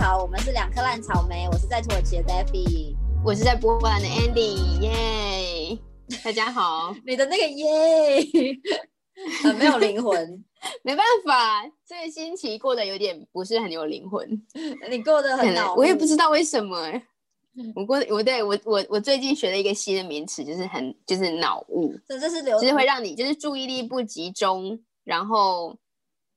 好，我们是两颗烂草莓，我是在土耳其的 Daffy，我是在波兰的 Andy，耶！大家好，你的那个耶，很 没有灵魂，没办法，这个星期过得有点不是很有灵魂，你过得很脑，我也不知道为什么。我过我对我我我最近学了一个新的名词，就是很就是脑雾，这这是流，就是会让你就是注意力不集中，然后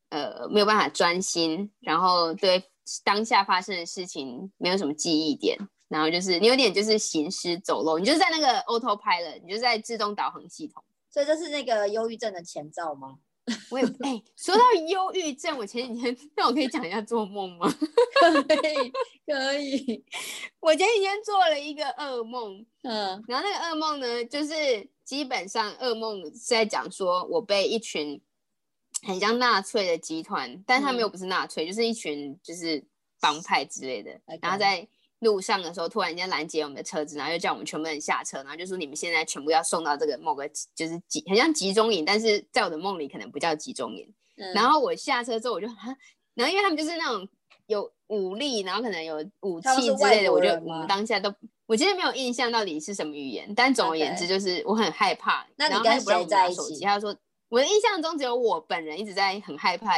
呃没有办法专心，然后对当下发生的事情没有什么记忆点，然后就是你有点就是行尸走肉，你就是在那个 autopilot，你就在自动导航系统，所以这是那个忧郁症的前兆吗？我也哎，说到忧郁症，我前几天，那我可以讲一下做梦吗？可以，可以。我前几天做了一个噩梦，嗯，然后那个噩梦呢，就是基本上噩梦是在讲说我被一群很像纳粹的集团，但他们又不是纳粹，就是一群就是帮派之类的，然后在。路上的时候，突然间拦截我们的车子，然后又叫我们全部人下车，然后就说你们现在全部要送到这个某个就是集，很像集中营，但是在我的梦里可能不叫集中营。然后我下车之后，我就哈，然后因为他们就是那种有武力，然后可能有武器之类的，我就我们当下都我其实没有印象到底是什么语言，但总而言之就是我很害怕。那你跟谁在一起？他说我的印象中只有我本人一直在很害怕，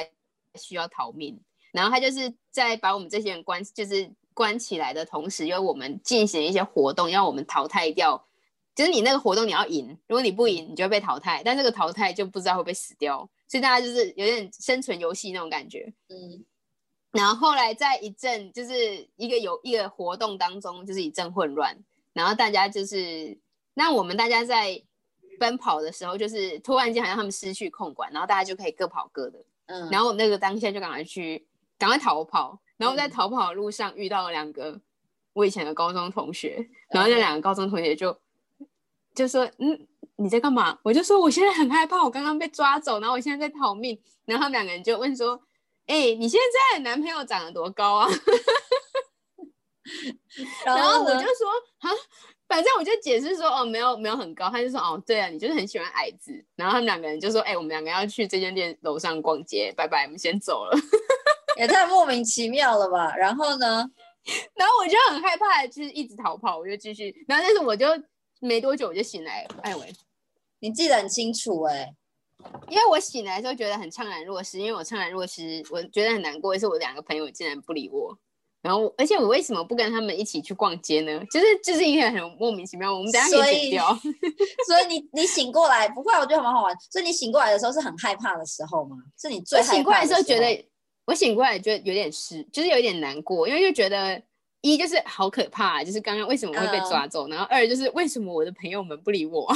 需要逃命，然后他就是在把我们这些人关，就是。关起来的同时，因为我们进行一些活动，要我们淘汰掉。就是你那个活动你要赢，如果你不赢，你就会被淘汰。但这个淘汰就不知道会不会死掉，所以大家就是有点生存游戏那种感觉。嗯。然后后来在一阵就是一个有一个活动当中，就是一阵混乱。然后大家就是那我们大家在奔跑的时候，就是突然间好像他们失去控管，然后大家就可以各跑各的。嗯。然后我那个当下就赶快去赶快逃跑。然后在逃跑的路上遇到了两个我以前的高中同学，然后那两个高中同学就就说：“嗯，你在干嘛？”我就说：“我现在很害怕，我刚刚被抓走，然后我现在在逃命。”然后他们两个人就问说：“哎，你现在男朋友长得多高啊？” 然后我就说：“啊，反正我就解释说，哦，没有没有很高。”他就说：“哦，对啊，你就是很喜欢矮子。”然后他们两个人就说：“哎，我们两个要去这间店楼上逛街，拜拜，我们先走了。”也太莫名其妙了吧！然后呢？然后我就很害怕，就是一直逃跑，我就继续。然后但是我就没多久我就醒来。艾维，你记得很清楚哎，因为我醒来的时候觉得很怅然若失，因为我怅然若失，我觉得很难过，是我两个朋友竟然不理我。然后而且我为什么不跟他们一起去逛街呢？就是就是一个很莫名其妙。我们等下可以剪掉。所以你你醒过来不会？我觉得蛮好玩。所以你醒过来的时候是很害怕的时候吗？是你最醒过来的时候觉得。我醒过来觉得有点失，就是有点难过，因为就觉得一就是好可怕，就是刚刚为什么会被抓走，然后二就是为什么我的朋友们不理我。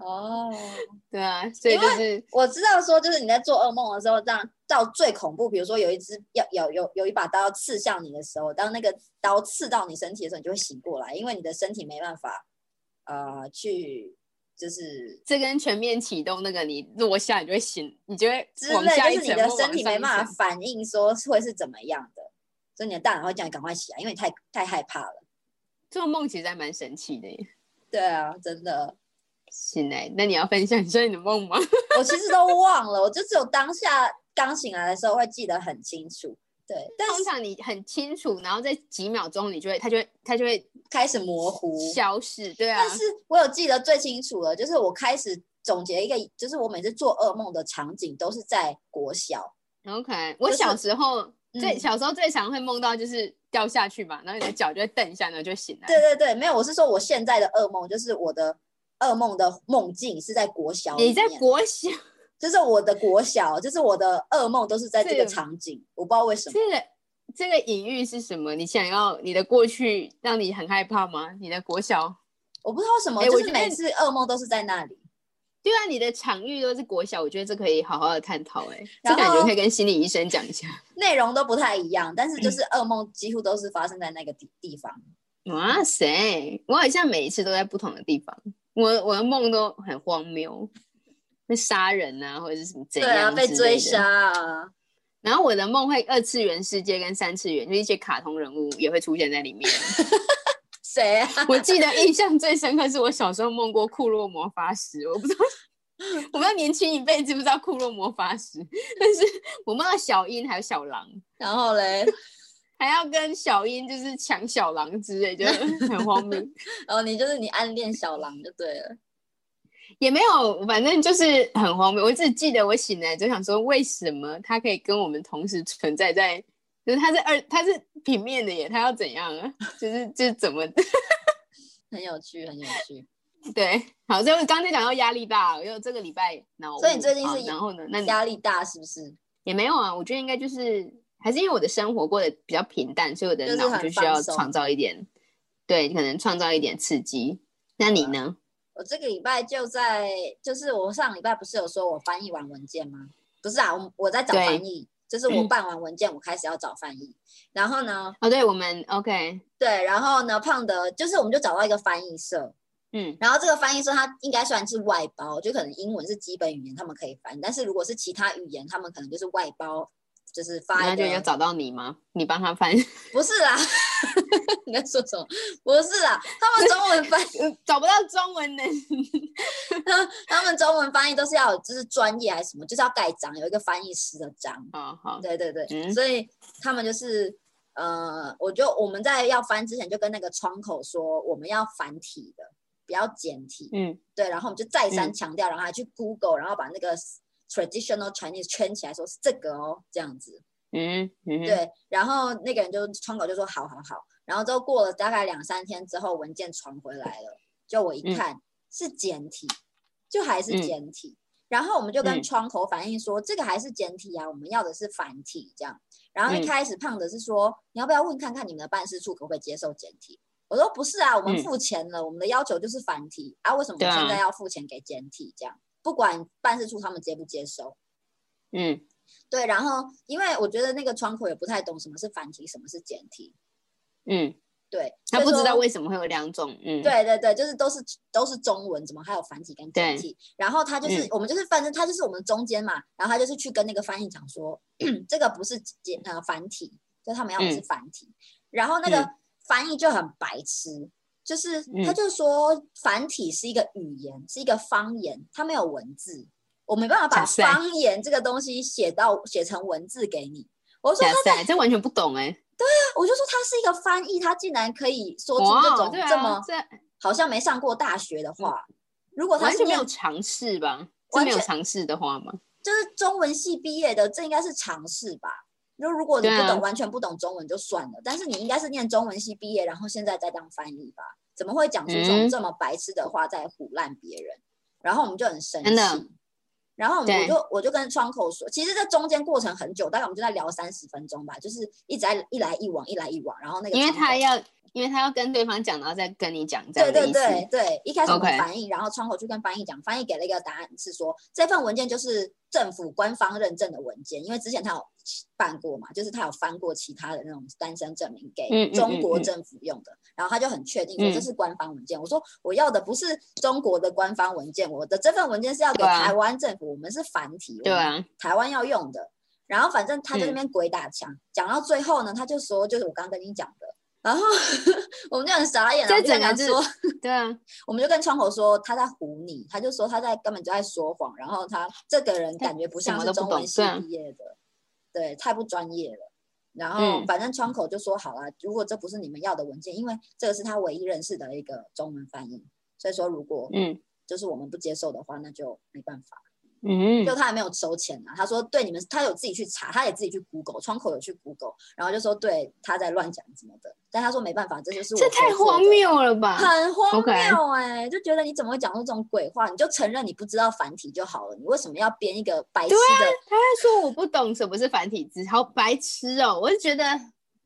哦，对啊，所以就是我知道说，就是你在做噩梦的时候，这样到最恐怖，比如说有一只要有有有一把刀要刺向你的时候，当那个刀刺到你身体的时候，你就会醒过来，因为你的身体没办法呃去。就是这跟全面启动那个，你落下你就会醒，你就会之类，就是你的身体没办法反应，说会是怎么样的，所以你的大脑会叫你赶快起来，因为你太太害怕了。做梦其实还蛮神奇的耶。对啊，真的。醒来，那你要分享一下你的梦吗？我其实都忘了，我就只有当下刚醒来的时候会记得很清楚。对，但通常你很清楚，然后在几秒钟你就会，它就会，它就会开始模糊、消失。对啊，但是我有记得最清楚的，就是我开始总结一个，就是我每次做噩梦的场景都是在国小。OK，我小时候最小时候最常会梦到就是掉下去嘛，然后你的脚就会蹬一下，然后就醒来。对对对，没有，我是说我现在的噩梦，就是我的噩梦的梦境是在国小。你在国小？就是我的国小，就是我的噩梦都是在这个场景，我不知道为什么。这个这个隐喻是什么？你想要你的过去让你很害怕吗？你的国小，我不知道为什么，就是每次噩梦都是在那里。对啊，你的场域都是国小，我觉得这可以好好的探讨。哎，这感觉可以跟心理医生讲一下。内容都不太一样，但是就是噩梦几乎都是发生在那个地地方。哇塞，我好像每一次都在不同的地方，我我的梦都很荒谬。会杀人啊，或者是什么怎样？对啊，被追杀啊。然后我的梦会二次元世界跟三次元，就一些卡通人物也会出现在里面。谁啊？我记得印象最深刻是我小时候梦过库洛魔法石，我不知道，我不知道年轻一辈知不知道库洛魔法石，但是我梦到小樱还有小狼。然后嘞，还要跟小英就是抢小狼之类，就很荒谬。哦，你就是你暗恋小狼就对了。也没有，反正就是很荒谬。我只记得我醒来就想说，为什么他可以跟我们同时存在在？就是他是二，他是平面的耶，他要怎样啊？就是就是怎么？很有趣，很有趣。对，好，就刚才讲到压力大，因为这个礼拜，然后所以你最近是然后呢？那压力大是不是？也没有啊，我觉得应该就是还是因为我的生活过得比较平淡，所以我的脑就需要创造一点，对，可能创造一点刺激。那你呢？我这个礼拜就在，就是我上礼拜不是有说我翻译完文件吗？不是啊，我我在找翻译，就是我办完文件，我开始要找翻译。然后呢？哦，对，我们 OK，对，然后呢，胖的，就是我们就找到一个翻译社，嗯，然后这个翻译社它应该算是外包，就可能英文是基本语言，他们可以翻，但是如果是其他语言，他们可能就是外包。就是发那就要找到你吗？你帮他翻？不是啦，你在说什么？不是啦，他们中文翻找不到中文的，他们中文翻译都是要就是专业还是什么，就是要盖章，有一个翻译师的章。好好，对对对，所以他们就是呃，我就我们在要翻之前就跟那个窗口说，我们要繁体的，不要简体。嗯，对，然后我们就再三强调，然后还去 Google，然后把那个。Traditional Chinese 圈起来说是这个哦，这样子，嗯，对，然后那个人就窗口就说好好好，然后之后过了大概两三天之后，文件传回来了，就我一看是简体，就还是简体，然后我们就跟窗口反映说这个还是简体啊，我们要的是繁体这样，然后一开始胖的是说你要不要问看看你们的办事处可不可以接受简体，我说不是啊，我们付钱了，我们的要求就是繁体。啊，为什么现在要付钱给简体？这样？不管办事处他们接不接收，嗯，对，然后因为我觉得那个窗口也不太懂什么是繁体，什么是简体，嗯，对，他不知道为什么会有两种，嗯，对对对，就是都是都是中文，怎么还有繁体跟简体？然后他就是我们就是反正他就是我们中间嘛，然后他就是去跟那个翻译讲说，这个不是简呃繁体，就他们要的是繁体，然后那个翻译就很白痴。就是他就说繁体是一个语言，是一个方言，它没有文字，我没办法把方言这个东西写到写成文字给你。我说他这完全不懂哎。对啊，我就说他是一个翻译，他竟然可以说出这种这么好像没上过大学的话。如果他是没有尝试吧，是没有尝试的话吗？就是中文系毕业的，这应该是尝试吧。就如果你不懂，完全不懂中文就算了。但是你应该是念中文系毕业，然后现在在当翻译吧？怎么会讲出这种这么白痴的话在唬烂别人？然后我们就很生气。然后我就我就跟窗口说，其实这中间过程很久，大概我们就在聊三十分钟吧，就是一直在一来一往，一来一往。然后那个因为他要。因为他要跟对方讲，然后再跟你讲这样对对对对，一开始我们翻译，然后窗口去跟翻译讲，翻译给了一个答案是说，这份文件就是政府官方认证的文件，因为之前他有办过嘛，就是他有翻过其他的那种单身证明给中国政府用的，然后他就很确定说这是官方文件。我说我要的不是中国的官方文件，我的这份文件是要给台湾政府，我们是繁体，对啊，台湾要用的。然后反正他在那边鬼打墙，讲到最后呢，他就说就是我刚刚跟你讲的。然后 我们就很傻眼，就跟他说，对啊，我们就跟窗口说他在唬你，他就说他在根本就在说谎，然后他这个人感觉不像是中文系毕业的，对，太不专业了。然后反正窗口就说好了，如果这不是你们要的文件，因为这个是他唯一认识的一个中文翻译，所以说如果嗯，就是我们不接受的话，那就没办法。嗯，就他还没有收钱呢。他说对你们，他有自己去查，他也自己去 Google，窗口有去 Google，然后就说对他在乱讲什么的。但他说没办法，这就是我这太荒谬了吧？很荒谬哎，就觉得你怎么会讲出这种鬼话？你就承认你不知道繁体就好了，你为什么要编一个白痴的？他还说我不懂什么是繁体字，好白痴哦！我就觉得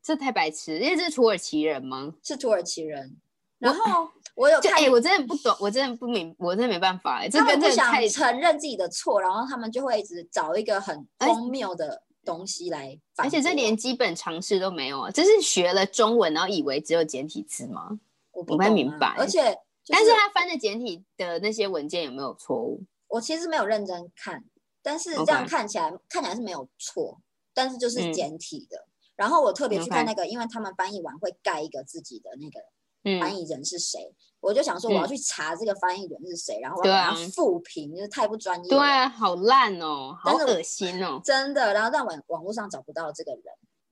这太白痴，因为这是土耳其人吗？是土耳其人，然后。我有看，我真的不懂，我真的不明，我真的没办法哎。他们不想承认自己的错，然后他们就会一直找一个很荒谬的东西来。而且这连基本常识都没有啊！这是学了中文，然后以为只有简体字吗？我不太明白。而且，但是他翻的简体的那些文件有没有错误？我其实没有认真看，但是这样看起来看起来是没有错，但是就是简体的。然后我特别去看那个，因为他们翻译完会盖一个自己的那个。翻译人是谁？我就想说，我要去查这个翻译人是谁，然后我要复评，就是太不专业。对啊，好烂哦，好恶心哦，真的。然后在网网络上找不到这个人，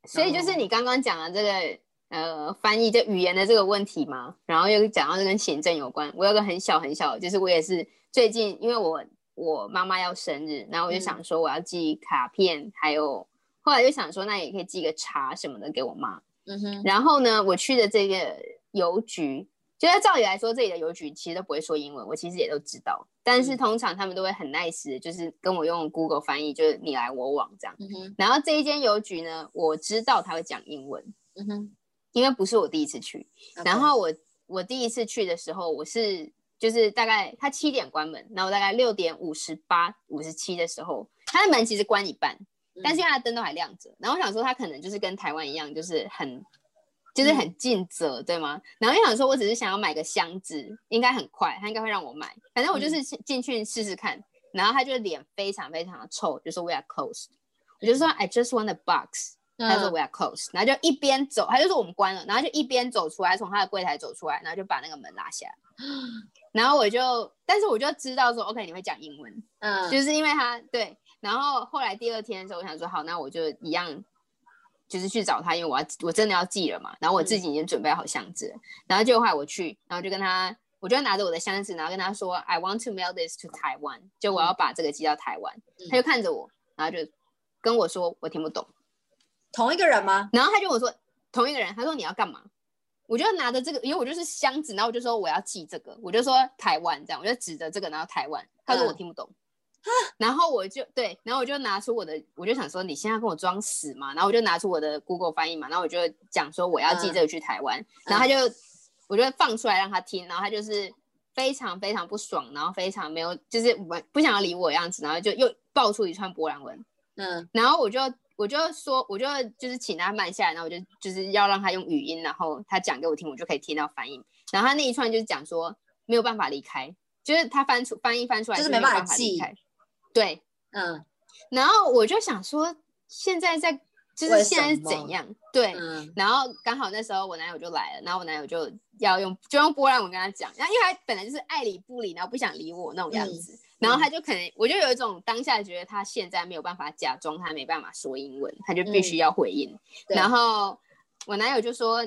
所以就是你刚刚讲的这个呃翻译这语言的这个问题嘛，然后又讲到这跟行政有关。我有个很小很小，就是我也是最近因为我我妈妈要生日，然后我就想说我要寄卡片，还有后来就想说那也可以寄个茶什么的给我妈。嗯哼，然后呢，我去的这个邮局，就是照理来说，这里的邮局其实都不会说英文，我其实也都知道。但是通常他们都会很 nice，就是跟我用 Google 翻译，就是你来我往这样。嗯，然后这一间邮局呢，我知道他会讲英文，嗯哼。因为不是我第一次去。然后我我第一次去的时候，我是就是大概他七点关门，然后大概六点五十八、五十七的时候，他的门其实关一半。但是因为它灯都还亮着，然后我想说他可能就是跟台湾一样，就是很就是很尽责，对吗？然后又想说我只是想要买个箱子，应该很快，他应该会让我买。反正我就是进去试试看，然后他就脸非常非常的臭，就说 We are closed。我就说 I just want a box。他说 We are closed。然后就一边走，他就说我们关了，然后就一边走出来，从他的柜台走出来，然后就把那个门拉下来。然后我就，但是我就知道说 OK 你会讲英文，嗯，就是因为他对。然后后来第二天的时候，我想说好，那我就一样，就是去找他，因为我要我真的要寄了嘛。然后我自己已经准备好箱子，然后就后来我去，然后就跟他，我就拿着我的箱子，然后跟他说，I want to mail this to Taiwan，就我要把这个寄到台湾。他就看着我，然后就跟我说，我听不懂。同一个人吗？然后他就我说同一个人，他说你要干嘛？我就拿着这个，因为我就是箱子，然后我就说我要寄这个，我就说台湾这样，我就指着这个，然后台湾。他说我听不懂。然后我就对，然后我就拿出我的，我就想说你现在跟我装死嘛，然后我就拿出我的 Google 翻译嘛，然后我就讲说我要寄这个去台湾，然后他就。我就放出来让他听，然后他就是非常非常不爽，然后非常没有就是我不想要理我的样子，然后就又爆出一串波兰文，嗯，然后我就我就说我就就是请他慢下来，然后我就就是要让他用语音，然后他讲给我听，我就可以听到翻译，然后他那一串就是讲说没有办法离开，就是他翻出翻译翻出来就是没办法离开。对，嗯，然后我就想说，现在在就是现在是怎样？对，然后刚好那时候我男友就来了，然后我男友就要用就用波兰文跟他讲，然后因为他本来就是爱理不理，然后不想理我那种样子，然后他就可能我就有一种当下觉得他现在没有办法假装他没办法说英文，他就必须要回应。然后我男友就说，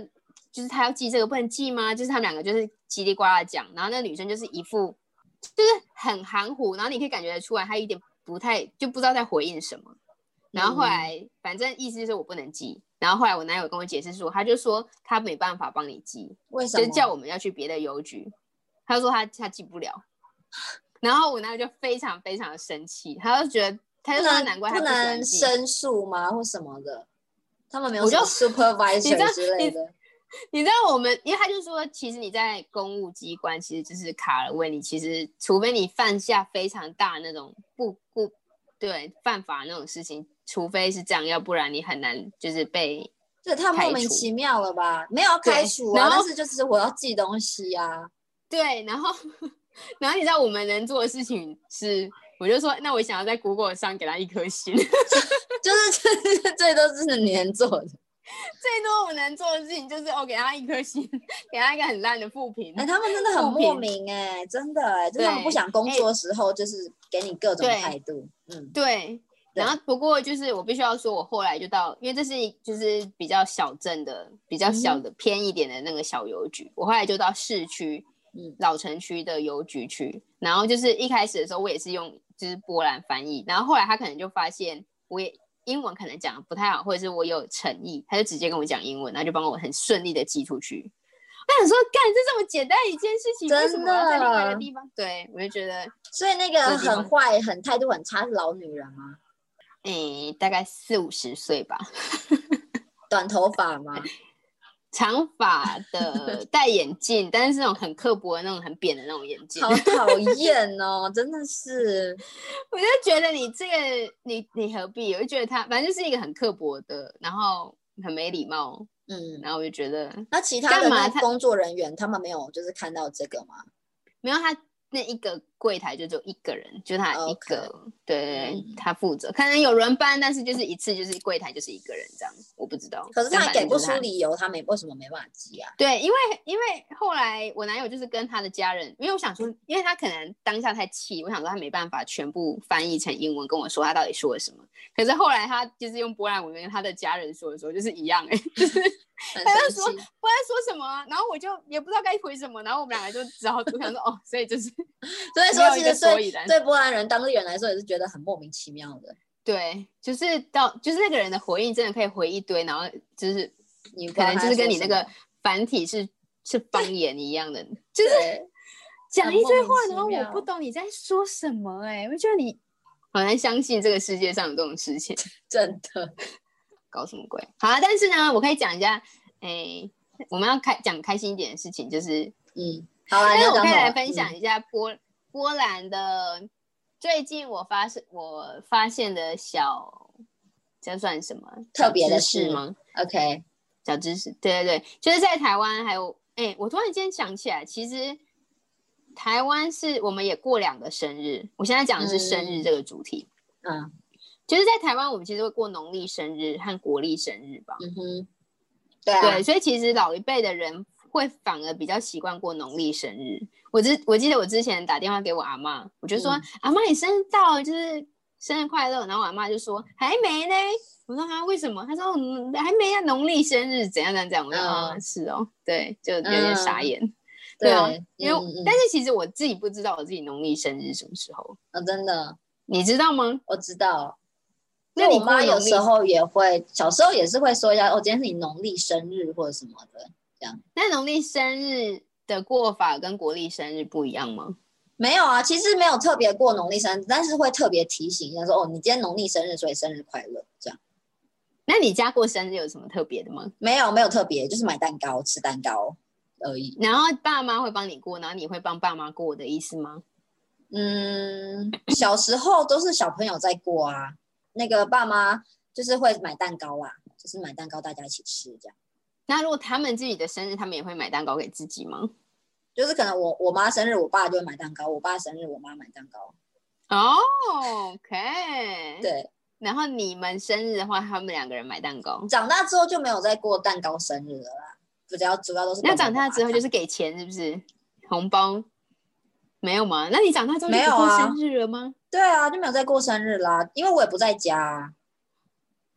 就是他要记这个不能记吗？就是他们两个就是叽里呱啦讲，然后那女生就是一副。就是很含糊，然后你可以感觉得出来，他有点不太就不知道在回应什么。然后后来反正意思就是我不能寄。然后后来我男友跟我解释说，他就说他没办法帮你寄，为什么？就叫我们要去别的邮局。他说他他寄不了。然后我男友就非常非常的生气，他就觉得他就说难怪他不能申诉吗，或什么的？他们没有 supervisor 之类的。你知道我们，因为他就说，其实你在公务机关，其实就是卡了位。你其实除非你犯下非常大那种不不，对犯法那种事情，除非是这样，要不然你很难就是被。这太莫名其妙了吧？没有开除啊，但是就是我要寄东西啊。对，然后然后你知道我们能做的事情是，我就说，那我想要在 Google 上给他一颗星，就是这这都是你能做的。最多我能做的事情就是哦给他一颗星，给他一个很烂的负评。哎，他们真的很莫名哎，真的哎，就是他们不想工作的时候，就是给你各种态度。嗯，对。然后不过就是我必须要说，我后来就到，因为这是就是比较小镇的、比较小的偏一点的那个小邮局。我后来就到市区，嗯，老城区的邮局去。然后就是一开始的时候，我也是用就是波兰翻译。然后后来他可能就发现我也。英文可能讲的不太好，或者是我有诚意，他就直接跟我讲英文，然后就帮我很顺利的寄出去。我想说，干这这么简单一件事情，为什么要在另外一个地方？对我就觉得，所以那个很坏、很态度很差是老女人吗？诶，大概四五十岁吧，短头发吗？长发 的，戴眼镜，但是那种很刻薄的那种很扁的那种眼镜，好讨厌 哦！真的是，我就觉得你这个，你你何必？我就觉得他反正就是一个很刻薄的，然后很没礼貌，嗯，然后我就觉得，那其他的工作人员他们没有就是看到这个吗？没有，他那一个柜台就只有一个人，就他一个对对对嗯他负责，可能有轮班，但是就是一次就是柜台就是一个人这样，我不知道。可是他给不出理由，他没为什么没办法寄啊？对，因为因为后来我男友就是跟他的家人，因为我想说，因为他可能当下太气，我想说他没办法全部翻译成英文跟我说他到底说了什么。可是后来他就是用波兰文跟他的家人说的时候，就是一样哎、就是 很他就说不知。道说什么啊，然后我就也不知道该回什么，然后我们两个就只好我想说哦，所以就是 所以说，没有一个其实对对波兰人当地人来说也是觉得很莫名其妙的。对，就是到就是那个人的回应真的可以回一堆，然后就是你可能就是跟你那个繁体是是方 言一样的，就是 讲一堆话，然后我不懂你在说什么、哎，我觉得你好难相信这个世界上有这种事情，真的搞什么鬼？好啊，但是呢，我可以讲一下，哎、我们要开讲开心一点的事情，就是，嗯，好啊，但是我可以来分享一下波、波兰的最近我发现我发现的小，这算什么特别的事吗？嗯，OK，小知识，对对对，就是在台湾还有，哎、我突然间想起来，其实台湾是我们也过两个生日。我现在讲的是生日嗯这个主题，嗯就是在台湾我们其实会过农历生日和国历生日吧。嗯哼，对啊，对，所以其实老一辈的人会反而比较习惯过农历生日。我之我记得我之前打电话给我阿妈，我就说、嗯阿妈你生日到了，就是生日快乐。然后我阿妈就说还没呢。我说啊为什么？她说嗯还没啊，农历生日怎样怎样怎样。我说、是哦，对，就有点傻嗯眼。对啊，因为、嗯嗯但是其实我自己不知道我自己农历生日什么时候，哦，真的你知道吗？我知道。那你妈有时候也会，小时候也是会说一下，哦，今天是你农历生日或者什么的。那农历生日的过法跟国历生日不一样吗？没有啊，其实没有特别过农历生日，但是会特别提醒一下说，哦，你今天农历生日，所以生日快乐，这样。那你家过生日有什么特别的吗？没有没有特别，就是买蛋糕吃蛋糕而已。然后爸妈会帮你过，然后你会帮爸妈过的意思吗？嗯，小时候都是小朋友在过啊，那个爸妈就是会买蛋糕啦，就是买蛋糕大家一起吃这样。那如果他们自己的生日，他们也会买蛋糕给自己吗？就是可能我我妈生日，我爸就会买蛋糕；我爸生日，我妈买蛋糕。哦、o k。。对，然后你们生日的话，他们两个人买蛋糕。长大之后就没有再过蛋糕生日了啦，比较主要都是那跟长大之后就是给钱，是不是？红包没有吗？那你长大之后就没有过生日了吗？对啊，就没有再过生日啦，因为我也不在家啊、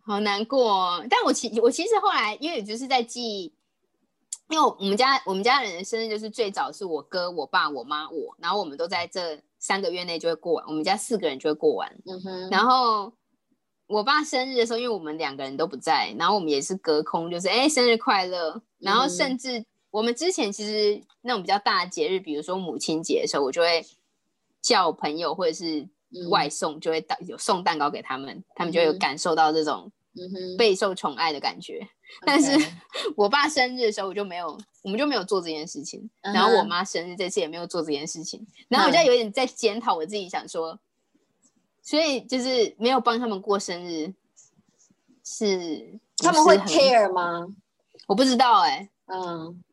好难过、哦。但我其我其实后来，因为就是在记，因为我们家我们家人的生日就是最早是我哥、我爸、我妈、我，然后我们都在这三个月内就会过完，我们家四个人就会过完。嗯哼，然后我爸生日的时候，因为我们两个人都不在，然后我们也是隔空，就是哎生日快乐。然后甚至我们之前其实那种比较大的节日，比如说母亲节的时候，我就会叫朋友或者是嗯外送，就会到有送蛋糕给他们，他们就会有嗯感受到这种备受宠爱的感觉。但是 我爸生日的时候，我就没有，我们就没有做这件事情。嗯然后我妈生日这次也没有做这件事情，然后我就有点在检讨我自己，想说，所以就是没有帮他们过生日，是他们会 care 吗？我不知道哎、嗯，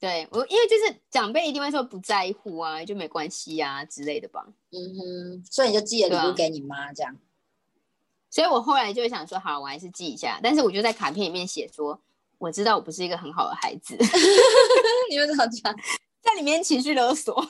对我因为就是长辈一定会说不在乎啊，就没关系啊之类的吧。嗯哼，所以你就寄了礼物给你妈这样。所以我后来就想说，好，我还是记一下。但是我就在卡片里面写说，我知道我不是一个很好的孩子，你们怎么讲？在里面情绪勒索。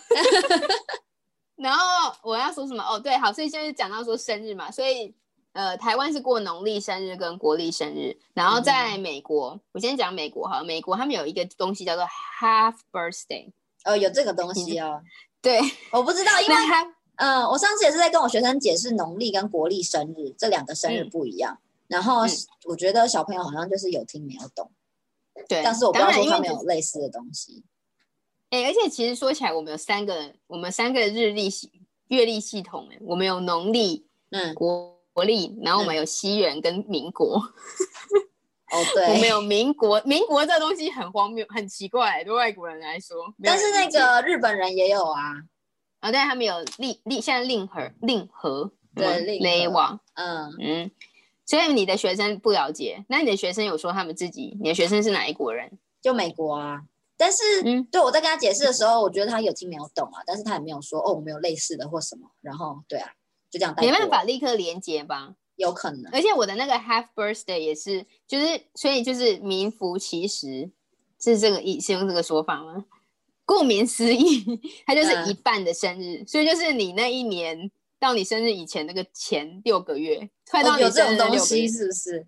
然后我要说什么？哦，对，好，所以就是讲到说生日嘛，所以呃，台湾是过农历生日跟国历生日，然后在美国，我先讲美国哈，美国他们有一个东西叫做 half birthday，哦，有这个东西哦，对，我不知道，因为嗯，我上次也是在跟我学生解释农历跟国历生日这两个生日嗯不一样，然后嗯我觉得小朋友好像就是有听没有懂，对，但是我不知道当然因为说他们有类似的东西。哎、而且其实说起来，我们有三个，我们三个日历系月历系统、哎，我们有农历、嗯，国国历，然后我们有西元跟民国，哦 对我们，有民国。民国这东西很荒谬，很奇怪，对外国人来说。但是那个日本人也有啊，啊，但是他们有令令，现在令和令和对令和雷瓦，嗯，嗯，所以你的学生不了解，那你的学生有说他们自己，你的学生是哪一国人？就美国啊，但是，嗯对我在跟他解释的时候，我觉得他有听没有懂啊，但是他也没有说哦，我们有类似的或什么，然后对啊，就这样没办法立刻连接吧。有可能，而且我的那个 half birthday 也是，就是所以就是名副其实，是这个意是用这个说法吗？顾名思义，它就是嗯一半的生日，所以就是你那一年到你生日以前那个前六个月，快到哦有这种东西。是不是？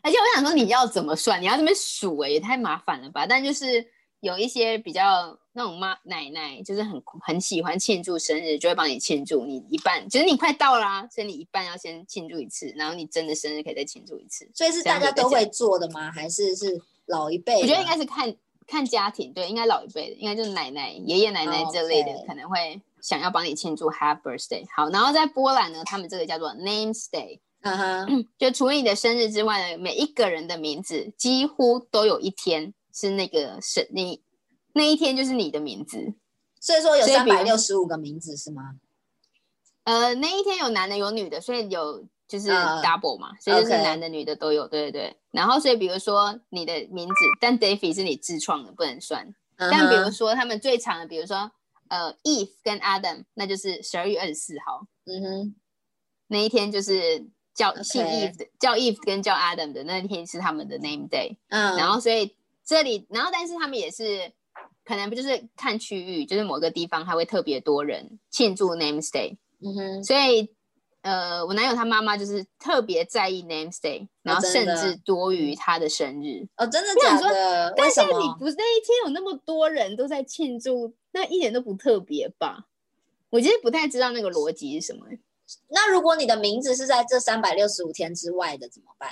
而且我想说，你要怎么算？你要这边数哎、也太麻烦了吧？但就是有一些比较那种妈奶奶，就是很很喜欢庆祝生日，就会帮你庆祝。你一半，其实你快到啦、所以你一半要先庆祝一次，然后你真的生日可以再庆祝一次。所以是大家都会做的吗？还是是老一辈？我觉得应该是看看家庭，对，应该老一辈的，应该就是奶奶、爷爷奶奶这类的可能会想要帮你庆祝 Happy Birthday。好，然后在波兰呢，他们这个叫做 Names Day。嗯哼，就除了你的生日之外呢，每一个人的名字几乎都有一天是那个是你那一天就是你的名字。所以说有三百六十五个名字是吗？呃，那一天有男的有女的，所以有就是嗯 double 嘛，所以就是男的女的都有，对对对。然后所以比如说你的名字，但 Davy 是你自创的，不能算。嗯但比如说他们最长的，比如说呃 Eve 跟 Adam，那就是十二月二十四号嗯哼，那一天就是叫姓 Eve 的，叫 Eve 跟叫 Adam 的那一天是他们的 name day。嗯，然后所以这里，然后但是他们也是可能不就是看区域，就是某个地方还会特别多人庆祝 Name Day，嗯哼，所以呃，我男友他妈妈就是特别在意 Name Day，然后甚至多于他的生日。哦，真的假的？但是？你不是那一天有那么多人都在庆祝，那一点都不特别吧？我其实不太知道那个逻辑是什么。那如果你的名字是在这三百六十五天之外的怎么办？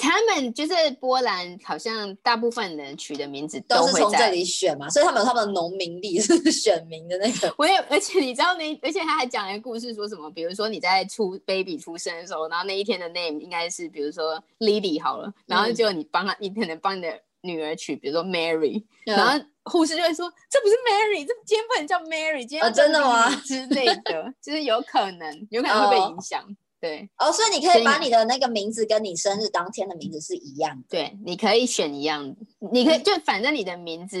他们就是波兰，好像大部分人取的名字都是从这里选嘛，所以他们有他们的农民历 是选民的那个。我也，而且你知道那，而且他还讲了一个故事，说什么？比如说你在出 baby 出生的时候，然后那一天的 name 应该是比如说 Lily 好了，然后嗯就你帮他，你可能帮你的女儿取，比如说 Mary，、嗯然后护士就会说这不是 Mary，这今天不能叫 Mary，今天要哦真的吗之类的，就是有可能，有可能会被影响。对哦，所以你可以以把你的那个名字跟你生日当天的名字是一样的。对，你可以选一样，你嗯可以就反正你的名字，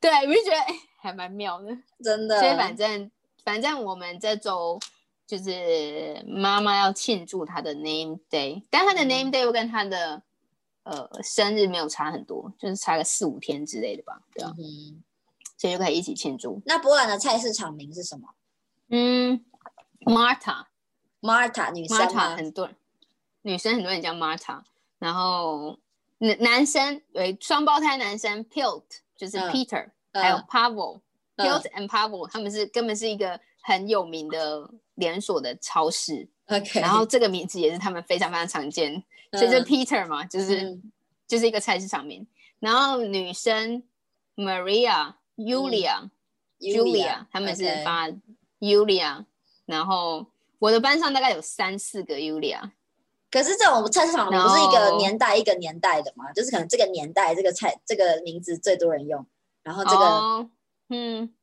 对我就觉得哎、还蛮妙的。真的。所以反正反正我们这周就是妈妈要庆祝她的 name day，但她的嗯 name day 又跟她的呃生日没有差很多，就是差个四五天之类的吧，对啊，嗯所以就可以一起庆祝。那波兰的菜市场名是什么嗯，Marta？Marta 女生？很多人女生很多人叫 Marta，然后男男生有双胞胎男生 Pilt 就是嗯。Peter，、嗯。还有 Pavel。嗯。Pilt and Pavel 他们是根本是一个很有名的连锁的超市，OK，然后这个名字也是他们非常非常常见，所以就嗯 Peter 嘛，就是、嗯。就是一个菜市场名。然后女生 Maria、Julia、Julia，他们是 OK 发 Julia，然后我的班上大概有三四个 Julia，可是这种菜市场不是一个年代一个年代的嘛？就是可能这个年代这个菜这个名字最多人用，然后这个哦，嗯，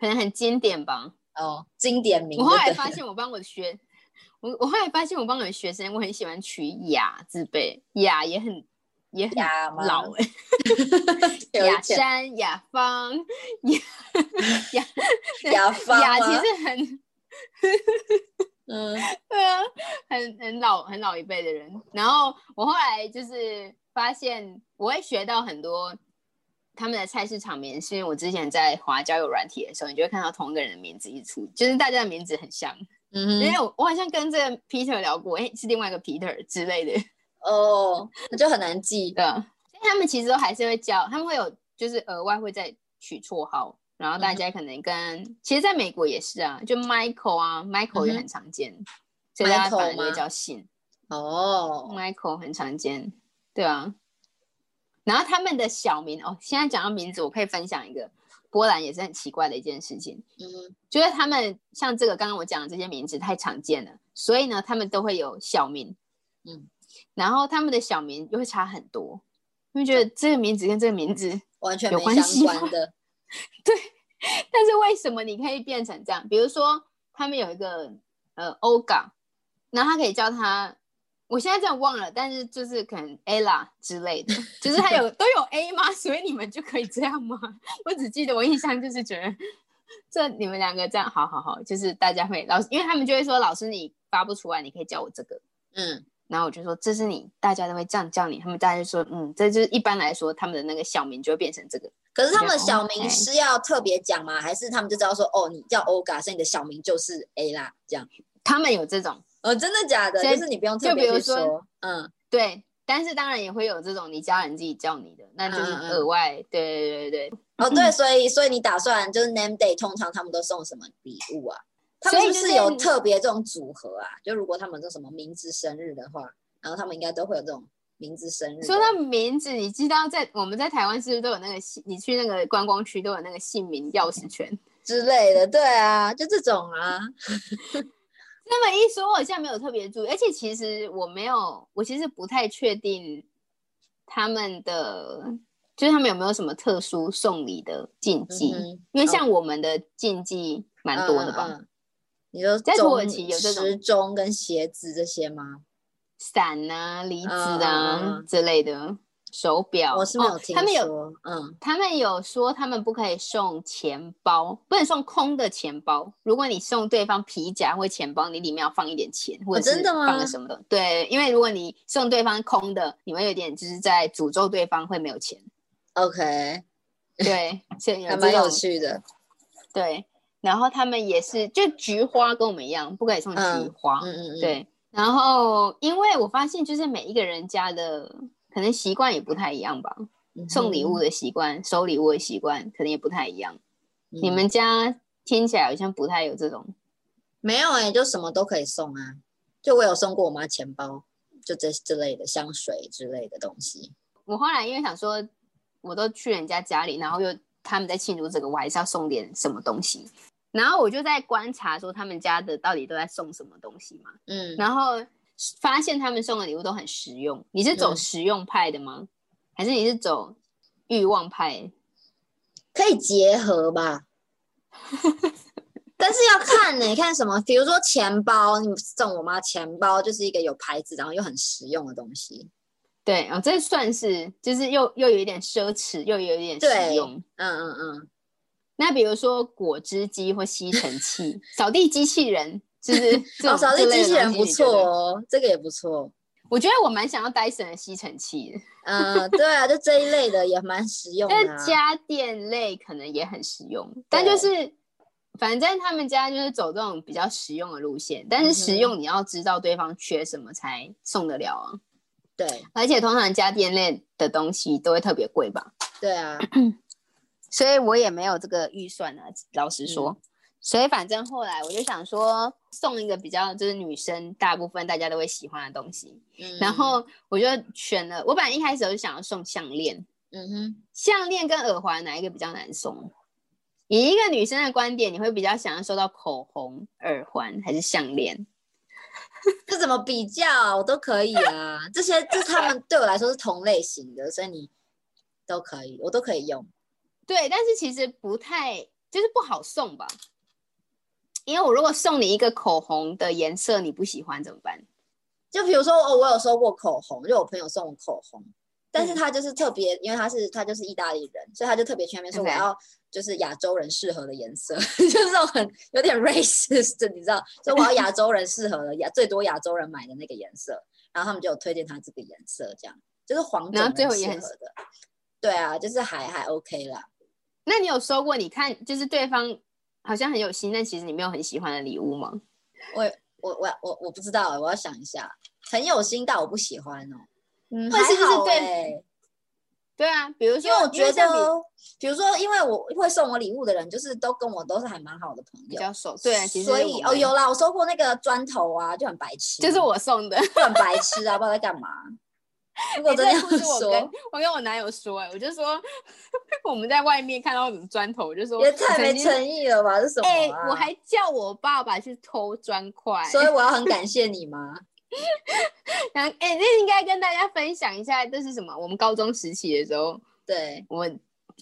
可能很经典吧。哦经典名。我后来发现，我帮我的学，我我后来发现，我帮我的学生，我很喜欢取雅字辈，雅也很也很老哎、有 雅山、雅芳、雅雅 雅芳雅其实很嗯对啊，很很老很老一辈的人。然后我后来就是发现，我会学到很多他们的菜市场名，是因为我之前在华交友软体的时候，你就会看到同一个人的名字一出，就是大家的名字很像。嗯哼因为我我好像跟这个 Peter 聊过，哎、是另外一个 Peter 之类的，哦，那就很难记。对啊。所以他们其实都还是会教，他们会有就是额外会再取绰号，然后大家可能跟、其实在美国也是啊，就 Michael 啊，Michael 也很常见，所以大家反而就会叫姓。哦，Michael 很常见，对啊。然后他们的小名哦，现在讲到名字，我可以分享一个波兰也是很奇怪的一件事情，嗯就是他们像这个刚刚我讲的这些名字太常见了，所以呢，他们都会有小名，嗯，然后他们的小名又会差很多，因为觉得这个名字跟这个名字，完全有关系吗 关的。但是为什么你可以变成这样？比如说他们有一个呃 Olga，然后他可以叫他。我现在这样忘了，但是就是可能 ella 之类的，就是他有 都有 A 吗？所以你们就可以这样吗？我只记得我印象就是觉得这你们两个这样，好好好，就是大家会老师，因为他们就会说老师你发不出来，你可以叫我这个，嗯，然后我就说这是你，大家都会这样叫你，他们大家就说嗯，这就是一般来说他们的那个小名就会变成这个，可是他们的小名是要特别讲吗？还是他们就知道说，哦，你叫 Oga，所以你的小名就是 A 啦，这样？他们有这种哦，真的假的？就是你不用特别去说嗯，对，但是当然也会有这种你家人自己叫你的，那就是额外，对对对对对。哦，对，所以所以你打算就是 Name Day，通常他们都送什么礼物啊？他们是不是有特别这种组合啊？就如果他们这什么名字生日的话，然后他们应该都会有这种名字生日。说到名字，你知道在我们在台湾是不是都有那个姓？你去那个观光区都有那个姓名钥匙圈。之类的，对啊，就这种啊。那么一说，我好像没有特别注意，而且其实我没有，我其实不太确定他们的，就是他们有没有什么特殊送礼的禁忌，嗯因为像我们的禁忌蛮多的吧，嗯嗯嗯你说在土耳钟其有这种时钟跟鞋子这些吗？伞啊、梨子嗯啊、之类的手表，我是没有听他们有嗯，他们有说，他们不可以送钱包，不能送空的钱包。如果你送对方皮夹或钱包，你里面要放一点钱，或者是哦真的吗放个什么的。对，因为如果你送对方空的，你会有点就是在诅咒对方会没有钱。OK，对，所以有还蛮有趣的。对。然后他们也是，就菊花跟我们一样，不可以送菊花。嗯嗯嗯，，对，然后因为我发现，就是每一个人家的可能习惯也不太一样吧。送礼物的习惯、收礼物的习惯可能也不太一样。嗯你们家听起来好像不太有这种，没有哎、就什么都可以送啊。就我有送过我妈钱包，就这之类的香水之类的东西。我后来因为想说，我都去人家家里，然后又他们在庆祝这个，我还是要送点什么东西。然后我就在观察说他们家的到底都在送什么东西嘛，嗯，然后发现他们送的礼物都很实用。你是走嗯实用派的吗？还是你是走欲望派？可以结合吧。但是要看呢、看什么？比如说钱包，你送我妈钱包，就是一个有牌子，然后又很实用的东西。对，哦，这算是就是又又有一点奢侈，又有一点实用。嗯嗯嗯，那比如说果汁机或吸尘器、扫地机器人，就是这 哦，种扫地机器人不错哦，这个也不错。我觉得我蛮想要 Dyson 的吸尘器的，嗯，对啊，就这一类的也蛮实用的、啊。但家电类可能也很实用，但就是反正他们家就是走这种比较实用的路线，但是嗯实用你要知道对方缺什么才送得了啊，对。而且通常家电类的东西都会特别贵吧，对啊，所以我也没有这个预算啊，老实说。嗯所以反正后来我就想说，送一个比较就是女生大部分大家都会喜欢的东西，嗯然后我就选了。我本来一开始我就想要送项链，嗯哼，项链跟耳环哪一个比较难送？以一个女生的观点，你会比较想要收到口红、耳环还是项链？这怎么比较啊？我都可以啊。这些这他们对我来说是同类型的，所以你都可以，我都可以用。对，但是其实不太就是不好送吧。因为我如果送你一个口红的颜色你不喜欢怎么办？就比如说，哦，我有收过口红，就我朋友送我口红，但是嗯他就是特别，因为他是他就是意大利人，所以他就特别去那边说我要就是亚洲人适合的颜色，就是那种很有点 racist，的你知道，所以我要亚洲人适合的亚最多亚洲人买的那个颜色，然后他们就有推荐他这个颜色，这样就是黄种然后最合的，对啊，就是还还 OK 啦。那你有收过你看就是对方好像很有心，但其实你没有很喜欢的礼物吗？我我我我我不知道欸，我要想一下，很有心，但我不喜欢哦。嗯，或是就是还好对欸对啊，比如说，因为我觉得，比如说，因为我会送我礼物的人，就是都跟我都是还蛮好的朋友，比较熟，对啊，其实所以哦有啦，我收过那个砖头啊，就很白痴，就是我送的。就很白痴啊，不知道在干嘛。如果欸真的要这个故事我跟，我跟我男友说、哎，我就说我们在外面看到什么砖头，我就说也太没诚意了吧？是什么、哎、啊？我还叫我爸爸去偷砖块，所以我要很 感谢你吗？然后哎、那应该跟大家分享一下，这是什么？我们高中时期的时候，对，我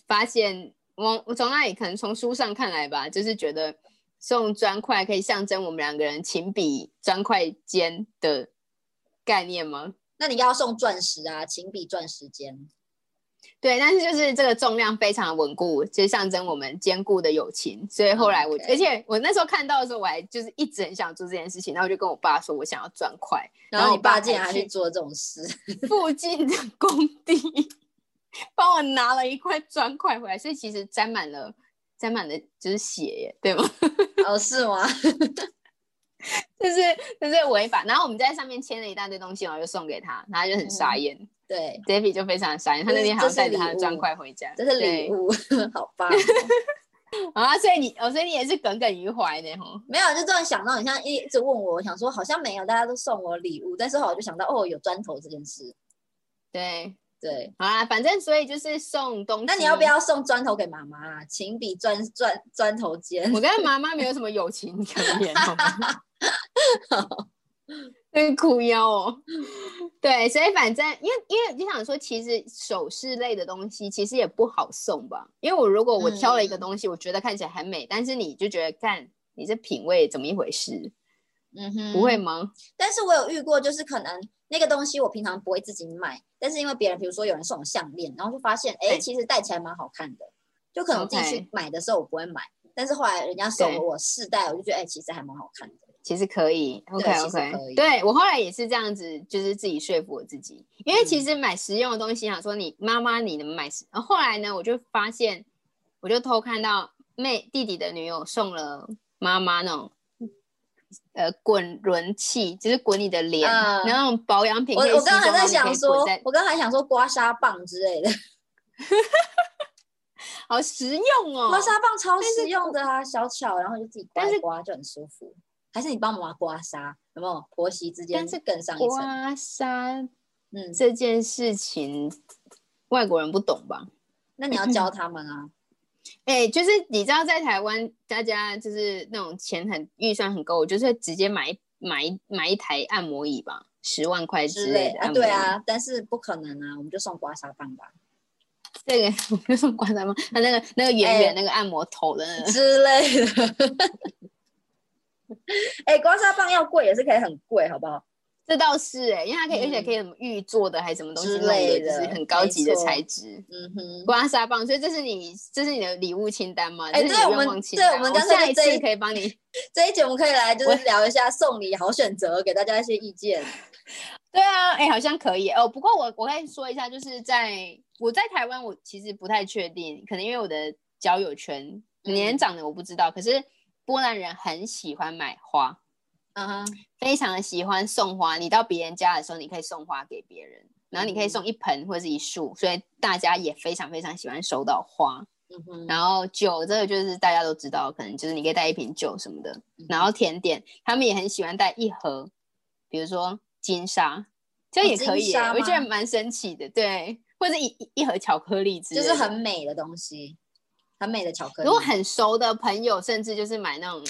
发现我我从那里可能从书上看来吧，就是觉得送砖块可以象征我们两个人情比砖块坚的概念吗？那你要送钻石啊，情比钻石间。对，但是就是这个重量非常稳固，就象征我们坚固的友情。所以后来我，而且我那时候看到的时候，我还就是一直很想做这件事情，然后我就跟我爸说，我想要砖块。然后你爸竟然还去做这种事，附近的工地帮我拿了一块砖块回来，所以其实沾满了沾满了就是血耶，对吗？哦，是吗？就是就是违法。然后我们在上面签了一大堆东西，然后就送给他，然后就很傻眼。对，David 就非常傻眼，他那天还要带着他的砖块回家，这是礼物，好棒 啊！所以你，哦，所以你也是耿耿于怀的哈？没有，就这样想到，你像一直问我，我想说好像没有，大家都送我礼物，但是后来我就想到，哦，有砖头这件事。对对，好啦，反正所以就是送东西。那你要不要送砖头给妈妈？情比砖砖砖头尖。我跟妈妈没有什么友情可言，好吗？很苦腰哦，对，所以反正因为因为就想说，其实首饰类的东西其实也不好送吧。因为我如果我挑了一个东西，我觉得看起来很美，但是你就觉得看你这品味怎么一回事？嗯哼，不会吗？但是我有遇过，就是可能那个东西我平常不会自己买，但是因为别人，比如说有人送我项链，然后就发现，哎，其实戴起来蛮好看的，就可能自己去买的时候我不会买，但是后来人家送了我试戴，我就觉得，哎，其实还蛮好看的。其实可以，OK OK，对我后来也是这样子，就是自己说服我自己，因为其实买实用的东西，想说你妈妈你能买，后来呢，我就发现，我就偷看到妹弟弟的女友送了妈妈那种，呃，滚轮器，就是滚你的脸，然后那种保养品。我我刚刚还在想说，我刚刚还想说刮痧棒之类的，好实用哦，刮痧棒超实用的啊，小巧，然后就自己刮刮就很舒服。还是你帮妈妈刮痧，有没有婆媳之间是更上一层？刮痧，嗯，这件事情外国人不懂吧？那你要教他们啊！哎，就是你知道，在台湾，大家就是那种钱很预算很够，就是直接买买买一台按摩椅吧，十万块之类的啊。对啊，但是不可能啊，我们就送刮痧棒吧。这个我们就送刮痧棒，他那个那个圆圆那个按摩头的之类的。哎，刮痧棒要贵也是可以很贵，好不好？这倒是哎，因为它可以，而且可以什么玉做的，还是什么东西类的，就是很高级的材质。嗯哼，刮痧棒，所以这是你，这是你的礼物清单吗？哎，对，我们对，我们下一次可以帮你 这一节，我们可以来就是聊一下送礼好选择，给大家一些意见。对啊，哎，好像可以哦。不过我我可以说一下，就是在我在台湾，我其实不太确定，可能因为我的交友圈年长的我不知道，可是。波兰人很喜欢买花，嗯哼，非常的喜欢送花。你到别人家的时候，你可以送花给别人，然后你可以送一盆或者是一束，所以大家也非常非常喜欢收到花。嗯哼，然后酒这个就是大家都知道，可能就是你可以带一瓶酒什么的。然后甜点，他们也很喜欢带一盒，比如说金沙，这也可以，我觉得蛮神奇的。对，或者一一盒巧克力，就是很美的东西。很美的巧克力。如果很熟的朋友，甚至就是买那种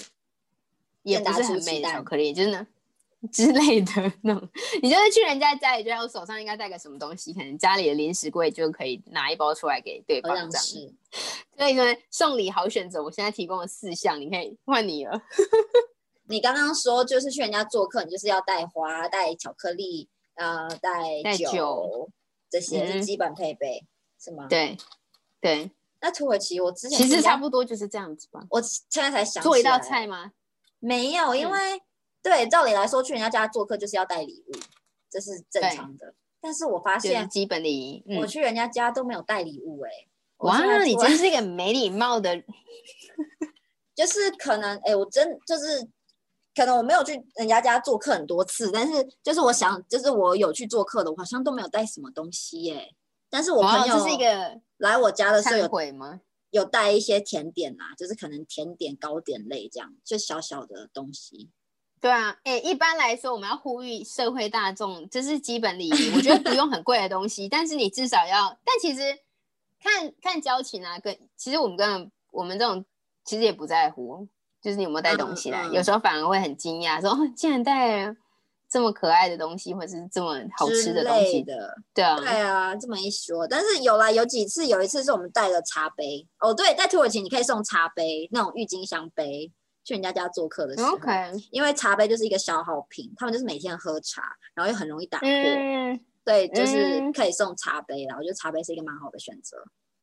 也不是很美的巧克力，就是呢 之类的那种。你就是去人家家里，就在我手上应该带个什么东西，可能家里的零食柜就可以拿一包出来给对方这样。所以说送礼好选择，我现在提供了四项，你可以换你了。你刚刚说就是去人家做客，你就是要带花、带巧克力、呃，带酒，这些是基本配备，是吗？对，对。那土耳其，我之前其实差不多就是这样子吧。我现在才想做一道菜吗？没有，因为对照理来说，去人家家做客就是要带礼物，这是正常的。但是我发现基本礼仪，我去人家家都没有带礼物，哎，哇，你真是一个没礼貌的。就是可能，哎，我真就是可能我没有去人家家做客很多次，但是就是我想，就是我有去做客的，我好像都没有带什么东西，耶。但是我朋友这是一个来我家的时候有吗？有带一些甜点啊，就是可能甜点糕点类这样，就小小的东西。对啊，哎，一般来说我们要呼吁社会大众，这是基本礼仪。我觉得不用很贵的东西，但是你至少要。但其实看看交情啊，跟其实我们跟我们这种其实也不在乎，就是你有没有带东西来。有时候反而会很惊讶，说竟然带。这么可爱的东西，或者是这么好吃的东西的，对啊，对啊，这么一说，但是有啦，有几次，有一次是我们带了茶杯，哦，对，在土耳其你可以送茶杯，那种郁金香杯，去人家家做客的时候 OK，因为茶杯就是一个消耗品，他们就是每天喝茶，然后又很容易打破，嗯，对，就是嗯。可以送茶杯啦。我觉得茶杯是一个蛮好的选择。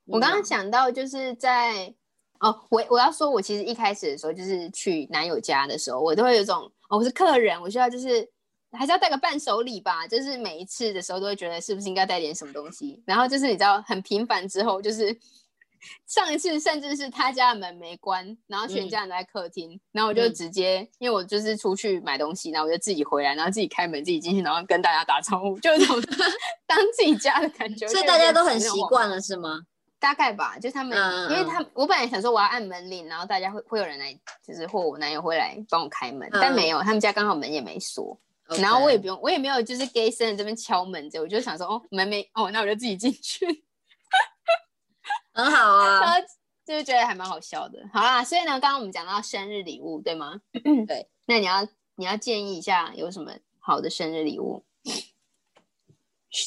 我刚刚嗯。想到就是在哦，我我要说，我其实一开始的时候就是去男友家的时候，我都会有一种哦，我是客人，我需要就是还是要带个伴手礼吧，就是每一次的时候都会觉得是不是应该带点什么东西，然后就是你知道很频繁之后，就是 上一次甚至是他家的门没关，然后全嗯。家人都在客厅，然后我就嗯。直接因为我就是出去买东西，然后我就自己回来，然后自己开门自己进去，然后跟大家打招呼，就有一种 当自己家的感觉，所以大家都很习惯了，是吗？大概吧，就他们，因为他我本来想说我要按门铃，然后大家会会有人来，就是或我男友会来帮我开门，但嗯。没有，他们家刚好门也没锁然后我也不用，我也没有就是 gay 生的这边敲门这，我就想说哦门没哦，那我就自己进去，很好然啊。后就是觉得还蛮好笑的。好啦，所以呢，刚刚我们讲到生日礼物，对吗？对。那你要你要建议一下有什么好的生日礼物？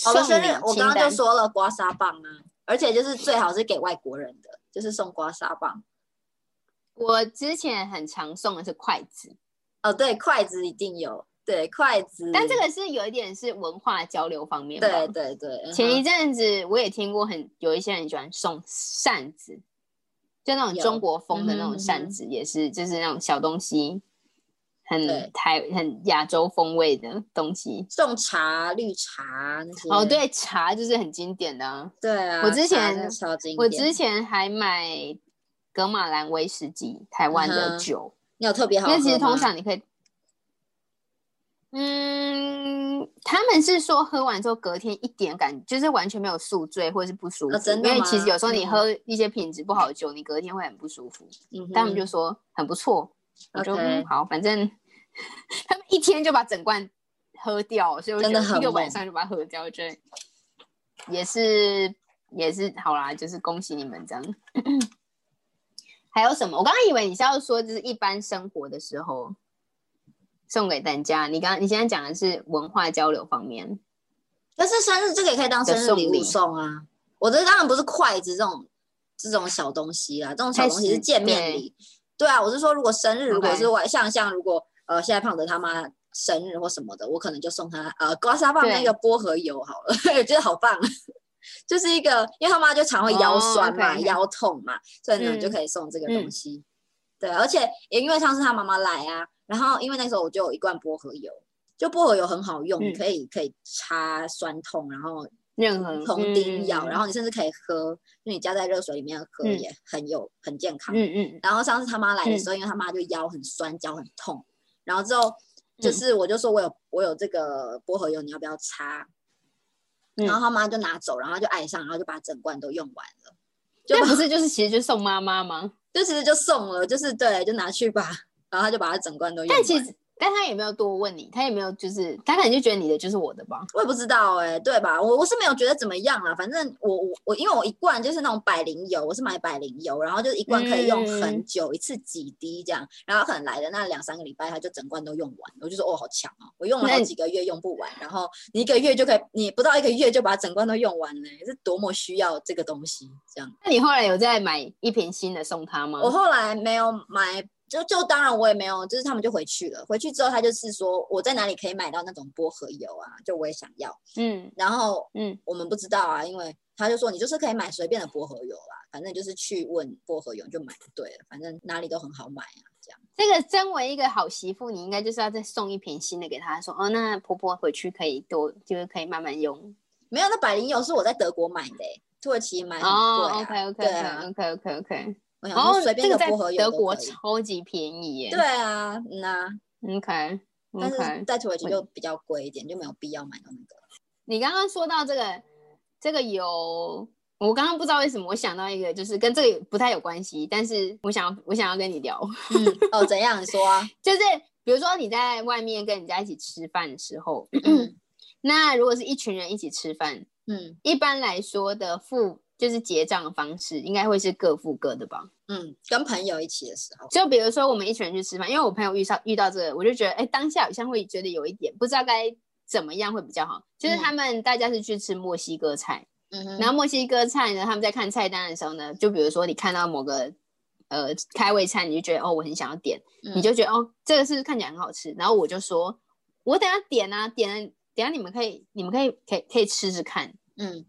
好的生日，我刚刚就说了刮痧棒啊，而且就是最好是给外国人的，就是送刮痧棒。我之前很常送的是筷子，哦，对，筷子一定有，对，筷子。但这个是有一点是文化交流方面吧。对对对，嗯前一哼阵子我也听过很有一些人喜欢送扇子，就那种中国风的那种扇子，也是就是那种小东西，很对台很亚洲风味的东西。送茶、绿茶那些。哦，对，茶就是很经典的啊、对啊，我之前。我之前还买格马兰威士忌，台湾的酒，你有特别好，因为其实通常你可以。嗯，他们是说喝完之后隔天一点感，就是完全没有宿醉或者是不舒服。哦真的因为其实有时候你嗯喝一些品质不好的酒，你隔天会很不舒服。嗯哼，但他们就说很不错，我就嗯好，反正 他们一天就把整罐喝掉，所以我真的很觉得一个晚上就把它喝掉，我觉得也是也是好啦，就是恭喜你们这样。还有什么？我刚刚以为你是要说，就是一般生活的时候送给大家。你刚你现在讲的是文化交流方面，但是生日这个也可以当生日礼物送啊。我的当然不是筷子这种这种小东西啦，这种小东西是见面礼。对啊，我是说，如果生日，如果是外像像如果呃现在胖子他妈生日或什么的，我可能就送他呃刮痧棒那个薄荷油好了，我 觉得好棒。就是一个，因为他妈就常会腰酸嘛、腰痛嘛，所以呢嗯就可以送这个东西。对，而且也因为上次他妈妈来啊，然后因为那时候我就有一罐薄荷油，就薄荷油很好用，可以可以擦酸痛，然后任何通丁药，然后后你甚至可以喝，因为你加在热水里面喝嗯也很有很健康。嗯嗯然后上次他妈来的时候，因为他妈就腰很酸，脚很痛，然后之后就嗯是我就说我有我有这个薄荷油，你要不要擦？嗯然后他妈就拿走，然后就爱上，然后就把整罐都用完了，就不是就是其实就送妈妈吗？就其实就送了，就是对，就拿去吧，然后他就把它整罐都用完。但其实但他也没有多问你，他也没有就是他可能就觉得你的就是我的吧。我也不知道哎、对吧？我我是没有觉得怎么样啊，反正我我我因为我一罐就是那种百灵油，我是买百灵油，然后就是一罐可以用很嗯久，一次几滴这样，然后可能来的那两三个礼拜，他就整罐都用完，我就说哦好强哦，我用了好几个月用不完，然后你一个月就可以，你不到一个月就把整罐都用完了、是多么需要这个东西这样。那你后来有再买一瓶新的送他吗？我后来没有买，就就当然我也没有，就是他们就回去了，回去之后他就是说我在哪里可以买到那种薄荷油啊，就我也想要。嗯然后嗯，我们不知道啊，因为他就说你就是可以买随便的薄荷油啦，反正就是去问薄荷油就买就对了，反正哪里都很好买啊，这样。这个身为一个好媳妇，你应该就是要再送一瓶新的给她，说哦，那婆婆回去可以多，就是可以慢慢用。没有，那百灵油是我在德国买的、欸，土耳其买很贵哦啊。，OK OK 对啊 OK OK OK，我想哦，说随便这个在一个薄荷油德国。超级便宜耶。对啊，嗯啊，，OK 但是。在土耳其就比较贵一点，就没有必要买到那个。你刚刚说到这个这个油，我刚刚不知道为什么我想到一个，就是跟这个不太有关系，但是我想要我想要跟你聊，嗯，哦，怎样？说啊？就是比如说你在外面跟人家一起吃饭的时候，嗯 那如果是一群人一起吃饭，嗯一般来说的付就是结账的方式，应该会是各付各的吧？嗯，跟朋友一起的时候，就比如说我们一群人去吃饭，因为我朋友遇上遇到这个，我就觉得，哎，当下好像会觉得有一点不知道该怎么样会比较好。就是嗯。他们大家是去吃墨西哥菜，嗯哼，然后墨西哥菜呢，他们在看菜单的时候呢，就比如说你看到某个呃开胃餐，你就觉得哦我很想要点，嗯。你就觉得哦这个是不是看起来很好吃，然后我就说我等下点啊，点了等下你们可以你们可以可以可以吃吃看，嗯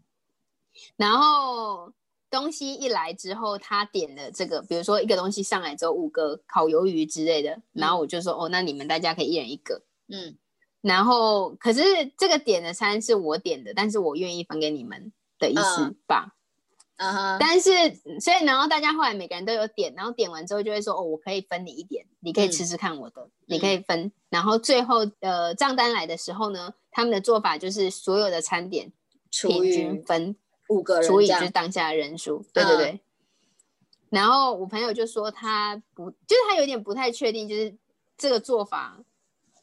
然后东西一来之后，他点的这个，比如说一个东西上来之后五个烤鱿鱼之类的，然后我就说哦，那你们大家可以一人一个。嗯然后可是这个点的餐是我点的，但是我愿意分给你们的意思嗯吧。啊哈，但是所以然后大家后来每个人都有点，然后点完之后就会说哦，我可以分你一点，你可以吃吃看我的，你可以分。然后最后呃账单来的时候呢，他们的做法就是所有的餐点平均分五个人除以，就是当下的人数，对对嗯对。然后我朋友就说他不，就是他有点不太确定，就是这个做法，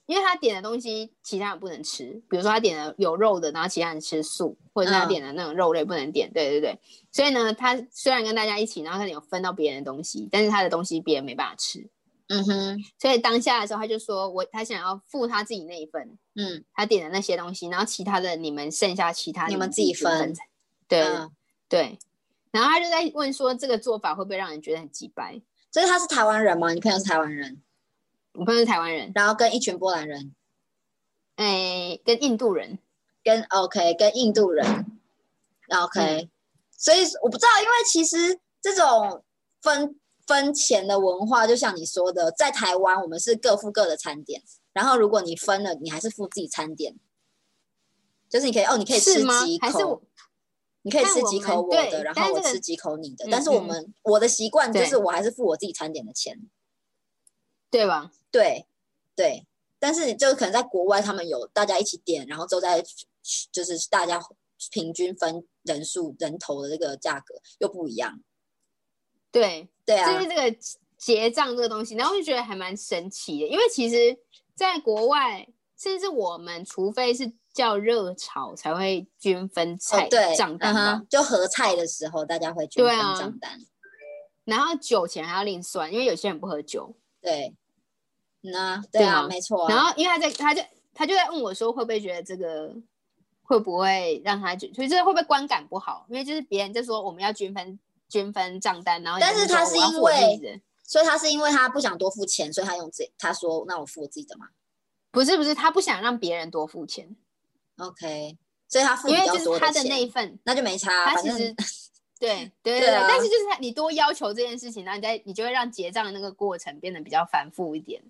因为他点的东西其他人不能吃，比如说他点了有肉的，然后其他人吃素，或者是他嗯点的那种肉类不能点，对对对。所以呢，他虽然跟大家一起，然后他有分到别人的东西，但是他的东西别人没办法吃，嗯哼，所以当下的时候他就说我他想要付他自己那一份，嗯他点的那些东西，然后其他的你们剩下其他你们们自己分分，对。嗯，对，然后他就在问说，这个做法会不会让人觉得很鸡掰？所以他是台湾人吗？你朋友是台湾人，我朋友是台湾人，然后跟一群波兰人，哎，跟印度人，跟 OK 跟印度人，OK，、所以我不知道，因为其实这种分分钱的文化，就像你说的，在台湾我们是各付各的餐点，然后如果你分了，你还是付自己餐点，就是你可以哦，你可以吃几还是我口，你可以吃几口我的，然后我吃几口你的，嗯但是我嗯们我的习惯就是我还是付我自己餐点的钱，对吧？对对，但是就可能在国外，他们有大家一起点，然后之后再就是大家平均分人数人头的这个价格又不一样。对，对啊就是，这个结账这个东西，然后就觉得还蛮神奇的，因为其实在国外，甚至我们除非是叫热炒才会均分哦菜、对，账单就合菜的时候大家会均分账单。然后酒钱还要另算，因为有些人不喝酒。对，嗯啊，对啊，吗没错啊。然后因为他在他就他就在问我说，会不会觉得这个会不会让他觉，所以这会不会观感不好？因为就是别人就说我们要均分均分账单，然后但是他是因为所以他是因为他不想多付钱，所以他用自己他说那我付我自己的嘛。不是不是，他不想让别人多付钱，OK，所以他付比因为较多就是他的钱。那一份，那就没差，他其实对 对对但是就是他你多要求这件事情，然后你再你就会让结账的那个过程变得比较繁复一点，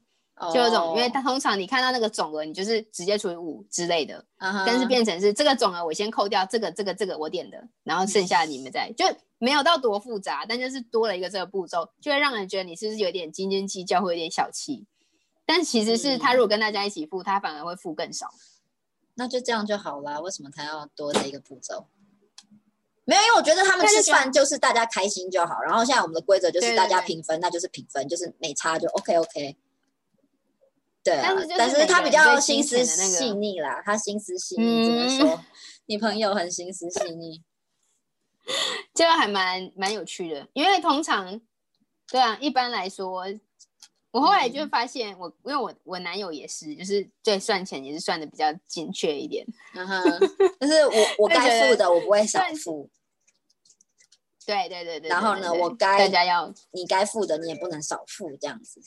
就有种，因为哦他通常你看到那个总额，你就是直接除以五之类的，但是变成是这个总额我先扣掉这个这个这个我点的，然后剩下你们再 就没有到多复杂，但就是多了一个这个步骤，就会让人觉得你是不是有点斤斤计较，会有点小气。但其实是他如果跟大家一起付，他反而会付更少。那就这样就好啦。为什么他要多这一个步骤？没有，因为我觉得他们吃饭就是大家开心就好。然后现在我们的规则就是大家对评分，那就是平分，就是没差就 OK OK。对啊但是他比较心思细腻啦，他心思细腻，只能嗯说你朋友很心思细腻。这个还蛮蛮有趣的，因为通常，对啊，一般来说，我后来就发现我，因为我我男友也是，就是对算钱也是算的比较精确一点。嗯哼，就是我 我该付的我不会少付，对对对对。然后呢，我该大家要你该付的你也不能少付，这样子。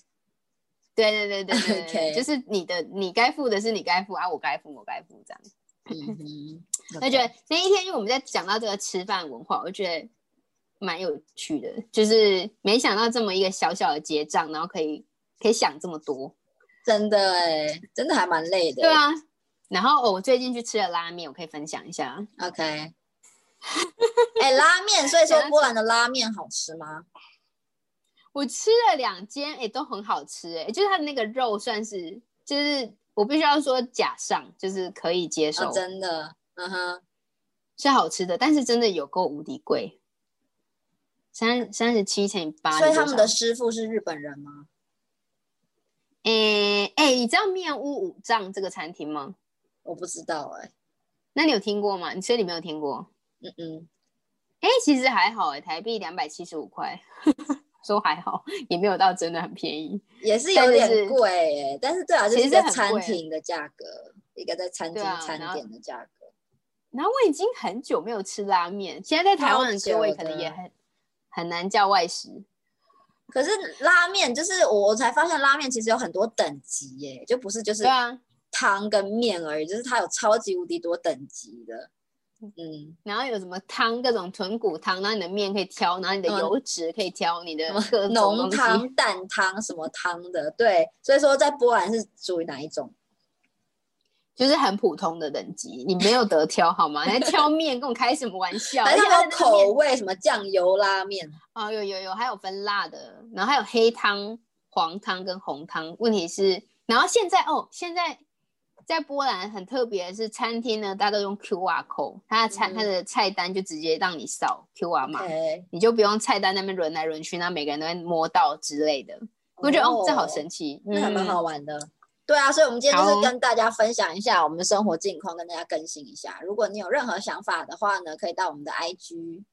对对对对对 就是你的你该付的是你该付啊，我该付我该付这样。嗯哼，我觉得那一天，因为我们在讲到这个吃饭文化，我觉得蛮有趣的，就是没想到这么一个小小的结账，然后可以可以想这么多。真的哎，真的还蛮累的。对啊，然后、哦、我最近去吃了拉面，我可以分享一下。OK，哎、拉面，所以说波兰的拉面好吃吗？我吃了两间，哎，都很好吃，哎，就是它的那个肉算是，就是我必须要说假上，就是可以接受，哦，真的，嗯哼，是好吃的，但是真的有够无敌贵，三三十七乘以八，所以他们的师傅是日本人吗？诶诶，你知道面屋五藏这个餐厅吗？我不知道哎、那你有听过吗？你所以你没有听过？嗯嗯，哎，其实还好，哎，台币两百七十五块，说还好，也没有到真的很便宜。也是有点贵哎、但是对啊，就是其实很一个餐贵厅的价格，一个在餐厅餐点的价格。然后我已经很久没有吃拉面，现在在台湾的各位可能也很很难叫外食。可是拉面就是我我才发现拉面其实有很多等级耶，就不是就是汤跟面而已，就是它有超级无敌多等级的。嗯，然后有什么汤，各种豚骨汤，然后你的面可以挑，然后你的嗯油脂可以挑，你的浓。汤、淡汤什么汤的，对，所以说在波兰是属于哪一种？就是很普通的等级，你没有得挑好吗？你还挑面，跟我开什么玩笑？而且它的那个它有口味，什么酱油拉面？哦，有有有，还有分辣的，然后还有黑汤、黄汤跟红汤。问题是，然后现在哦，现在在波兰很特别的是，餐厅呢大家都用 QR code，它的餐、它嗯的菜单就直接让你扫 QR 码你就不用菜单那边轮来轮去，然后每个人都会摸到之类的。我觉得哦，这好神奇，那还蛮嗯好玩的。对啊，所以我们今天就是跟大家分享一下我们的生活近况，跟大家更新一下。如果你有任何想法的话呢，可以到我们的 IG。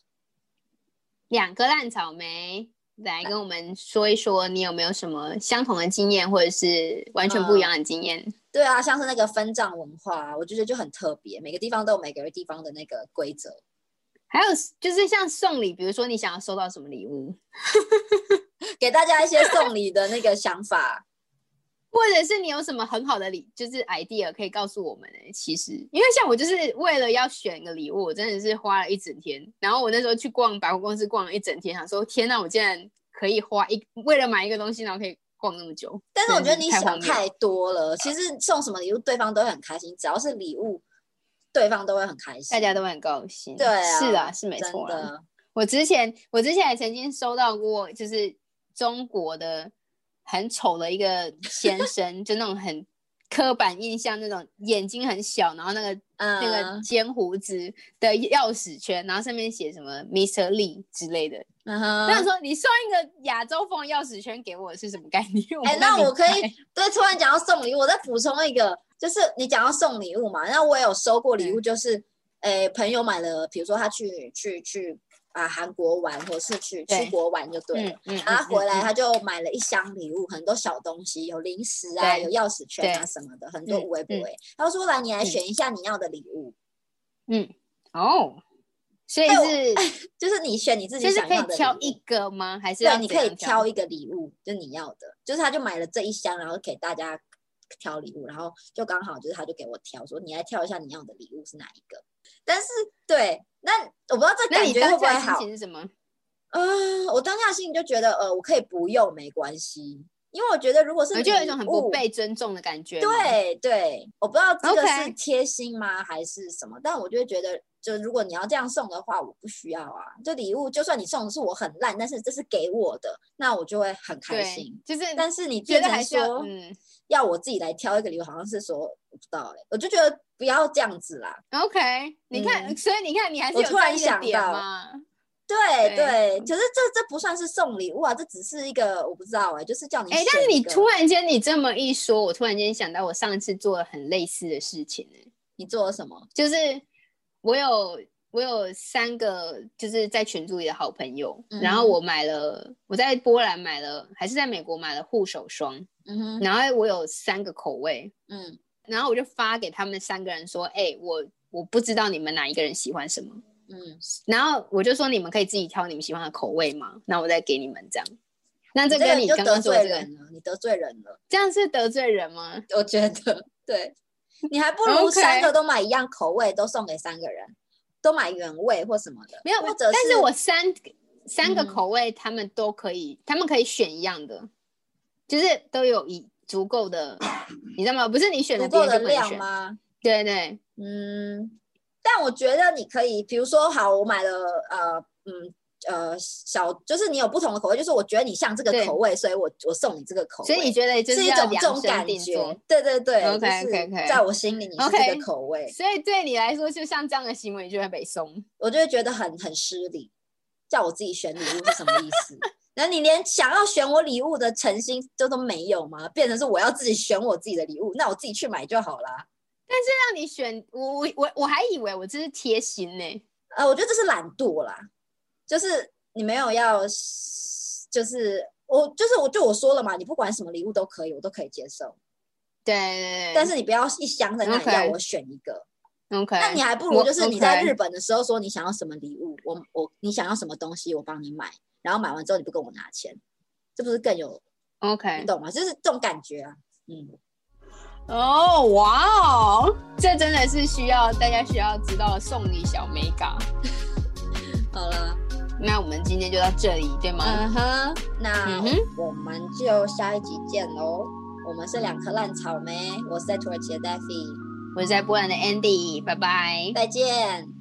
两颗烂草莓，来跟我们说一说，你有没有什么相同的经验，或者是完全不一样的经验？对啊，像是那个分账文化，我觉得就很特别，每个地方都有每个地方的那个规则。还有就是像送礼，比如说你想要收到什么礼物，给大家一些送礼的那个想法。或者是你有什么很好的礼，就是 idea 可以告诉我们呢、其实，因为像我就是为了要选个礼物，我真的是花了一整天。然后我那时候去逛百货公司逛了一整天，想说天呐，我竟然可以花一为了买一个东西，然后可以逛那么久。但是我觉得你想太多了，其实送什么礼物对方都会很开心，只要是礼物，对方都会很开心。大家都会很高兴。对啊，是啊，是没错。我之前我之前也曾经收到过，就是中国的很丑的一个先 生，就那种很刻板印象那种眼睛很小，然后那个、那个嗯尖胡子的钥匙圈，然后上面写什么 Mr. Lee 之类的。嗯我想哼，说，你送一个亚洲风钥匙圈给我是什么概念？哎、那我可以白对，突然讲到送礼物，我再补充一个，就是你讲到送礼物嘛，那我也有收过礼物，就是，诶、朋友买了，比如说他去去去啊韩国玩，或是去出国玩就对了。嗯嗯，然后他回来，嗯他就买了一箱礼物，很多小东西，有零食啊，有钥匙圈啊什么的，很多嗯无为不嗯为。他说：“来，你来嗯选一下你要的礼物，嗯哦，所以是 就是你选你自己就是可以想要的。挑一个吗？还是对，你可以挑一个礼物，就是你要的，就是他就买了这一箱，然后给大家挑礼物，然后就刚好就是他就给我挑，说你来挑一下你要的礼物是哪一个。但是对，那我不知道这感觉会不会好？情是什么？嗯、我当下心里就觉得，呃，我可以不用没关系，因为我觉得如果是我就有一种很不被尊重的感觉。对对，我不知道这个是贴心吗还是什么，但我就会觉得，就如果你要这样送的话，我不需要啊。就礼物，就算你送的是我很烂，但是这是给我的，那我就会很开心。，就是但是你觉得变成还是要说嗯要我自己来挑一个礼物，好像是说我不知道哎、我就觉得不要这样子啦。OK，你看，嗯所以你看，你还是有我突然想到嘛。对对对，可是这这不算是送礼物啊，这只是一个我不知道哎、就是叫你哎、但是你突然间你这么一说，我突然间想到我上次做了很类似的事情呢、你做了什么？就是我有我有三个就是在群组里的好朋友，然后嗯我买了我在波兰买了，还是在美国买了护手霜，嗯哼，然后我有三个口味，嗯然后我就发给他们三个人说，哎、我我不知道你们哪一个人喜欢什么，嗯，然后我就说你们可以自己挑你们喜欢的口味嘛，那我再给你们这样。那这个跟你刚就得刚说的这个，罪人了，你得罪人了。这样是得罪人吗？我觉得对，你还不如 三个都买一样口味，都送给三个人，都买原味或什么的。没有，或者但是我三三个嗯口味他们都可以，他们可以选一样的，就是都有一足够的，你知道吗？不是你选的够的。量吗？对对，嗯，但我觉得你可以，比如说，好，我买了呃嗯呃小，就是你有不同的口味，就是我觉得你像这个口味，所以我我送你这个口味。所以你觉得就是一种这种感觉，，对对对 OK，OK，OK 在我心里你是这 OK 个口味，所以对你来说，就像这样的行为，你就会被送。我就会觉得很很失礼，叫我自己选礼物是什么意思？那你连想要选我礼物的诚心就都没有吗？变成是我要自己选我自己的礼物，那我自己去买就好啦。但是让你选，我我我我还以为我这是贴心呢、呃，我觉得这是懒惰啦，就是你没有要，就是我就是我就我说了嘛，你不管什么礼物都可以，我都可以接受，对但是你不要一箱在那里要我选一个。OK，那你还不如就是你在日本的时候说你想要什么礼物，我我你想要什么东西，我帮你买，然后买完之后你不跟我拿钱，这不是更有 OK，你懂吗？就是这种感觉啊，嗯。哦，哇哦，这真的是需要大家需要知道送礼小美感。好了，那我们今天就到这里，对吗？嗯哼，那我们就下一集见喽。我们是两颗烂草莓，我是在土耳其的 Daffy，我是在波兰的 Andy，拜拜。再见。